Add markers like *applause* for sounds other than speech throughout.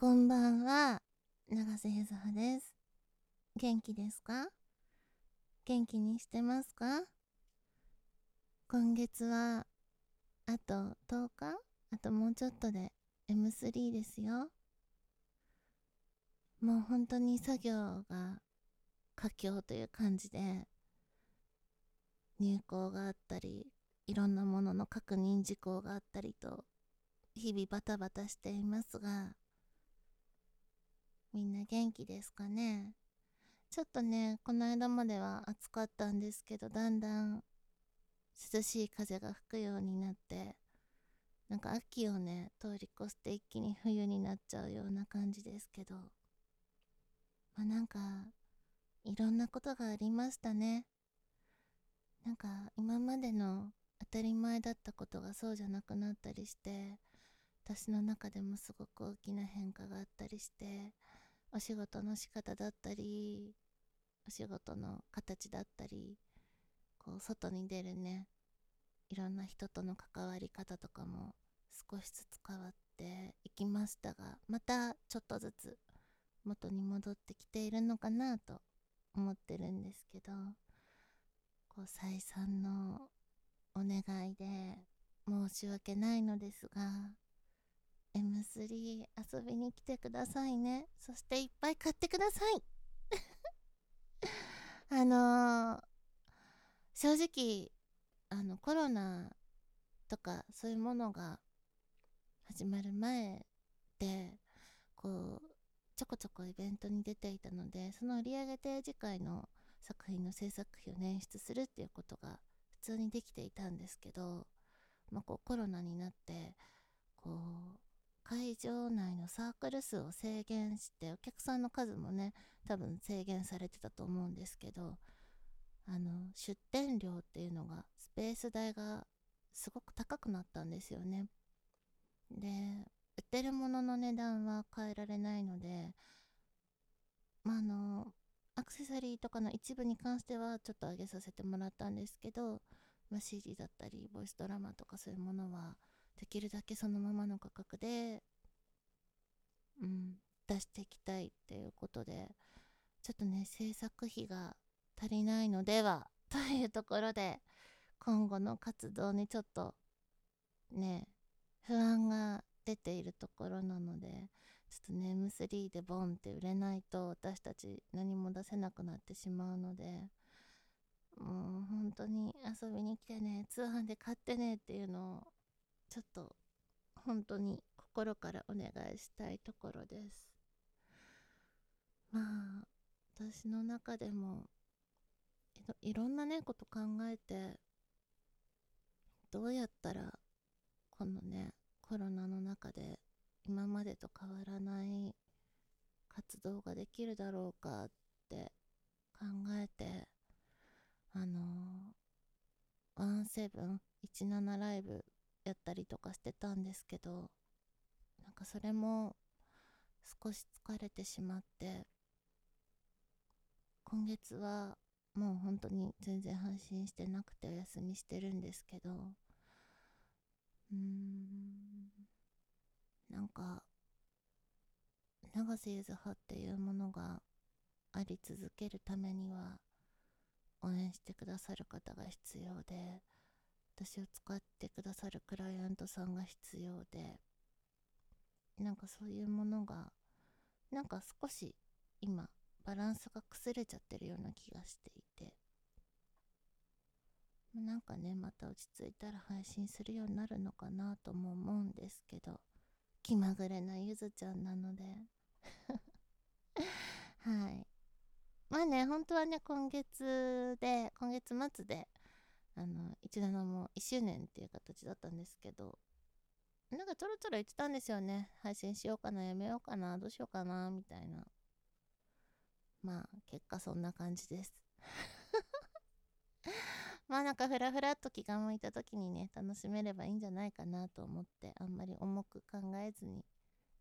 こんばんは、長瀬ゆずはです。元気ですか？元気にしてますか？今月は、あと10日？あともうちょっとで M3 ですよ。もう本当に作業が佳境という感じで、入稿があったり、いろんなものの確認事項があったりと、日々バタバタしていますが、みんな元気ですかね？ちょっとね、この間までは暑かったんですけど、だんだん涼しい風が吹くようになって、なんか秋をね、通り越して一気に冬になっちゃうような感じですけど、まあなんか、いろんなことがありましたね。なんか今までの当たり前だったことがそうじゃなくなったりして、私の中でもすごく大きな変化があったりして、お仕事の仕方だったり、お仕事の形だったり、こう外に出るね、いろんな人との関わり方とかも少しずつ変わっていきましたが、またちょっとずつ元に戻ってきているのかなと思ってるんですけど、こう再三のお願いで申し訳ないのですが、M3 遊びに来てくださいね。そしていっぱい買ってください。*laughs* あのー正直、あのコロナとかそういうものが始まる前で、こう、ちょこちょこイベントに出ていたので、その売り上げで次回の作品の制作費を捻出するっていうことが普通にできていたんですけど、まあ、こうコロナになって、こう、会場内のサークル数を制限して、お客さんの数もね、多分制限されてたと思うんですけど、あの、出店料っていうのが、スペース代がすごく高くなったんですよね。で、売ってるものの値段は変えられないので、まあ、あの、アクセサリーとかの一部に関してはちょっと上げさせてもらったんですけど、まあ、CD だったり、ボイスドラマとかそういうものは、できるだけそのままの価格で、うん、出していきたいっていうことで、ちょっとね、制作費が足りないのでは、*laughs* というところで、今後の活動にちょっと、ね、不安が出ているところなので、ちょっとね、M3 でボンって売れないと、私たち何も出せなくなってしまうので、もう本当に遊びに来てね、通販で買ってねっていうのを、ちょっと本当に心からお願いしたいところです。まあ、私の中でもいろんなね、こと考えて、どうやったらこのね、コロナの中で今までと変わらない活動ができるだろうかって考えて、あのー、17ライブやったりとかしてたんですけど、なんかそれも少し疲れてしまって、今月はもう本当に全然配信してなくてお休みしてるんですけど、うーん、なんか、長瀬ゆずはっていうものがあり続けるためには、応援してくださる方が必要で、私を使ってくださるクライアントさんが必要で、なんかそういうものが、なんか少し今、バランスが崩れちゃってるような気がしていて、なんかね、また落ち着いたら配信するようになるのかなとも思うんですけど、気まぐれなゆずちゃんなので *laughs* はい。まあね、本当はね、今月で、今月末で、あの、17も1周年っていう形だったんですけど、なんかちょろちょろ言ってたんですよね。配信しようかな、やめようかな、どうしようかな、みたいな。まあ、結果そんな感じです。*laughs* まあなんかふらふらっと気が向いた時にね、楽しめればいいんじゃないかなと思って、あんまり重く考えずに、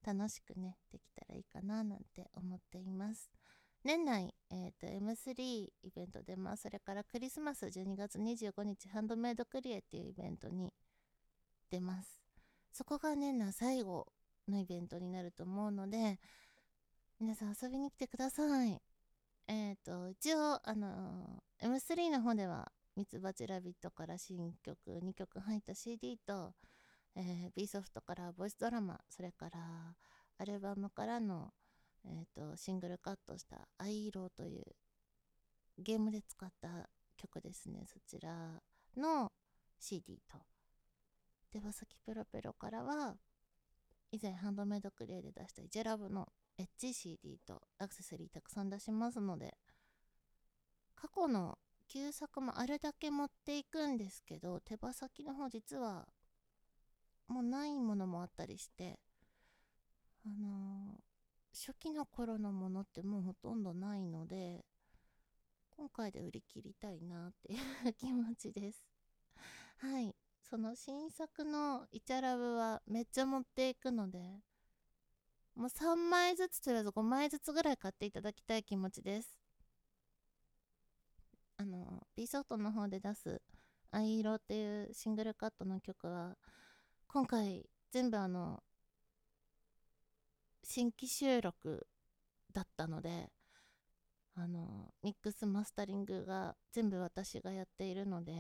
楽しくね、できたらいいかななんて思っています。年内、えっ、と、M3 イベントで、まあ、それからクリスマス12月25日、ハンドメイドクリエっていうイベントに出ます。そこが年内最後のイベントになると思うので皆さん遊びに来てくださいえっ、ー、と一応あのー、M3 の方ではミツバチラビットから新曲2曲入った CD と、えー、B ソフトからボイスドラマそれからアルバムからの、えーと、シングルカットした「藍色」というゲームで使った曲ですねそちらの CD と。手羽先ペロペロからは以前ハンドメイドクレイで出したイジェラブのエッジ CD とアクセサリーたくさん出しますので過去の旧作もあれだけ持っていくんですけど手羽先の方実はもうないものもあったりしてあの、初期の頃のものってもうほとんどないので今回で売り切りたいなっていう *laughs* 気持ちです。はい。その新作のイチャラブはめっちゃ持っていくのでもう3枚ずつとりあえず5枚ずつぐらい買っていただきたい気持ちです。あの B ソフトの方で出す「藍色」っていうシングルカットの曲は今回全部あの新規収録だったのであのミックスマスタリングが全部私がやっているので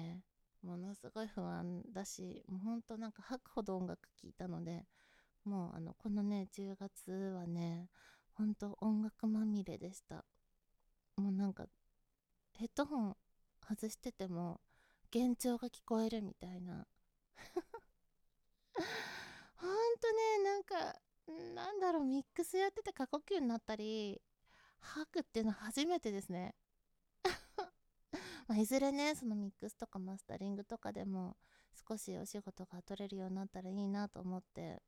ものすごい不安だしもうほんとなんか吐くほど音楽聴いたのでもうあのこのね10月はねほんと音楽まみれでした。もうなんかヘッドホン外してても幻聴が聞こえるみたいなほんとねなんかなんだろうミックスやってて過呼吸になったり吐くっていうのは初めてですね。*laughs* まあ、いずれねそのミックスとかマスタリングとかでも少しお仕事が取れるようになったらいいなと思って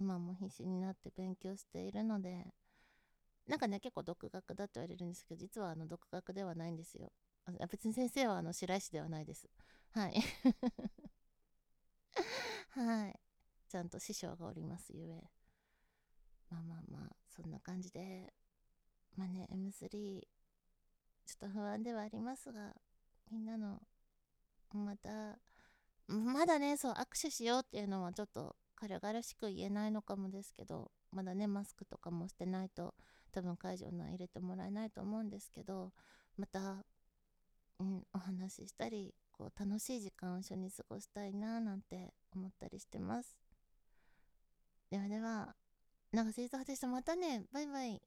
今も必死になって勉強しているのでなんかね結構独学だと言われるんですけど実はあの独学ではないんですよ。あ別に先生はあの白石ではないです。はい。*laughs* はい。ちゃんと師匠がおりますゆえ。まあまあまあそんな感じでまあね M3 ちょっと不安ではありますがみんなのまたまだねそう握手しようっていうのはちょっと軽々しく言えないのかもですけどまだねマスクとかもしてないと多分会場内入れてもらえないと思うんですけどまた、うん、お話ししたりこう楽しい時間を一緒に過ごしたいななんて思ったりしてます。ではでは長瀬いつはでしたまたねバイバイ。